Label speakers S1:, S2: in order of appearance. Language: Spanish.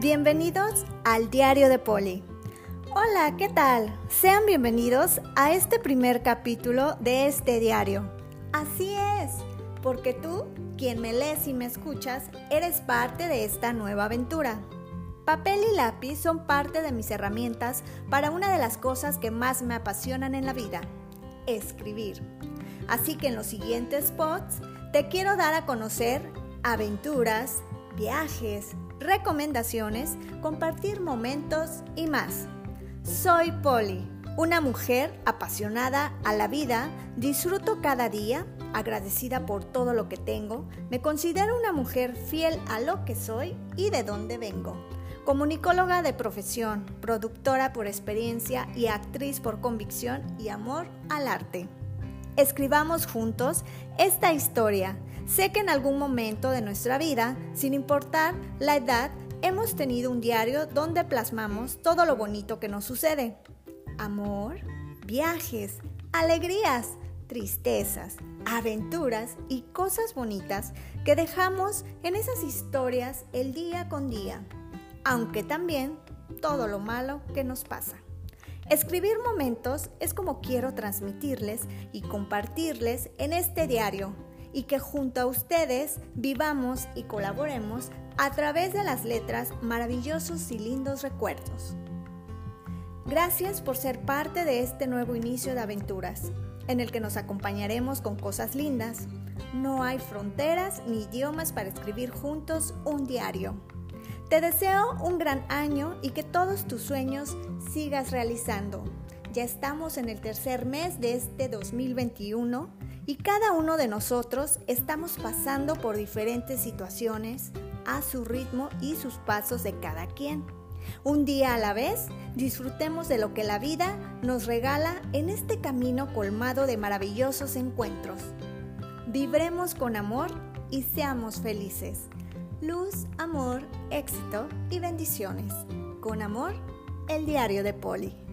S1: Bienvenidos al Diario de Poli. Hola, ¿qué tal? Sean bienvenidos a este primer capítulo de este diario. Así es, porque tú, quien me lees y me escuchas, eres parte de esta nueva aventura. Papel y lápiz son parte de mis herramientas para una de las cosas que más me apasionan en la vida, escribir. Así que en los siguientes spots te quiero dar a conocer aventuras, viajes, recomendaciones, compartir momentos y más. Soy Polly, una mujer apasionada a la vida, disfruto cada día, agradecida por todo lo que tengo, me considero una mujer fiel a lo que soy y de dónde vengo. Comunicóloga de profesión, productora por experiencia y actriz por convicción y amor al arte. Escribamos juntos esta historia Sé que en algún momento de nuestra vida, sin importar la edad, hemos tenido un diario donde plasmamos todo lo bonito que nos sucede. Amor, viajes, alegrías, tristezas, aventuras y cosas bonitas que dejamos en esas historias el día con día, aunque también todo lo malo que nos pasa. Escribir momentos es como quiero transmitirles y compartirles en este diario y que junto a ustedes vivamos y colaboremos a través de las letras maravillosos y lindos recuerdos. Gracias por ser parte de este nuevo inicio de aventuras, en el que nos acompañaremos con cosas lindas. No hay fronteras ni idiomas para escribir juntos un diario. Te deseo un gran año y que todos tus sueños sigas realizando. Ya estamos en el tercer mes de este 2021 y cada uno de nosotros estamos pasando por diferentes situaciones a su ritmo y sus pasos de cada quien. Un día a la vez, disfrutemos de lo que la vida nos regala en este camino colmado de maravillosos encuentros. Vibremos con amor y seamos felices. Luz, amor, éxito y bendiciones. Con amor, el diario de Poli.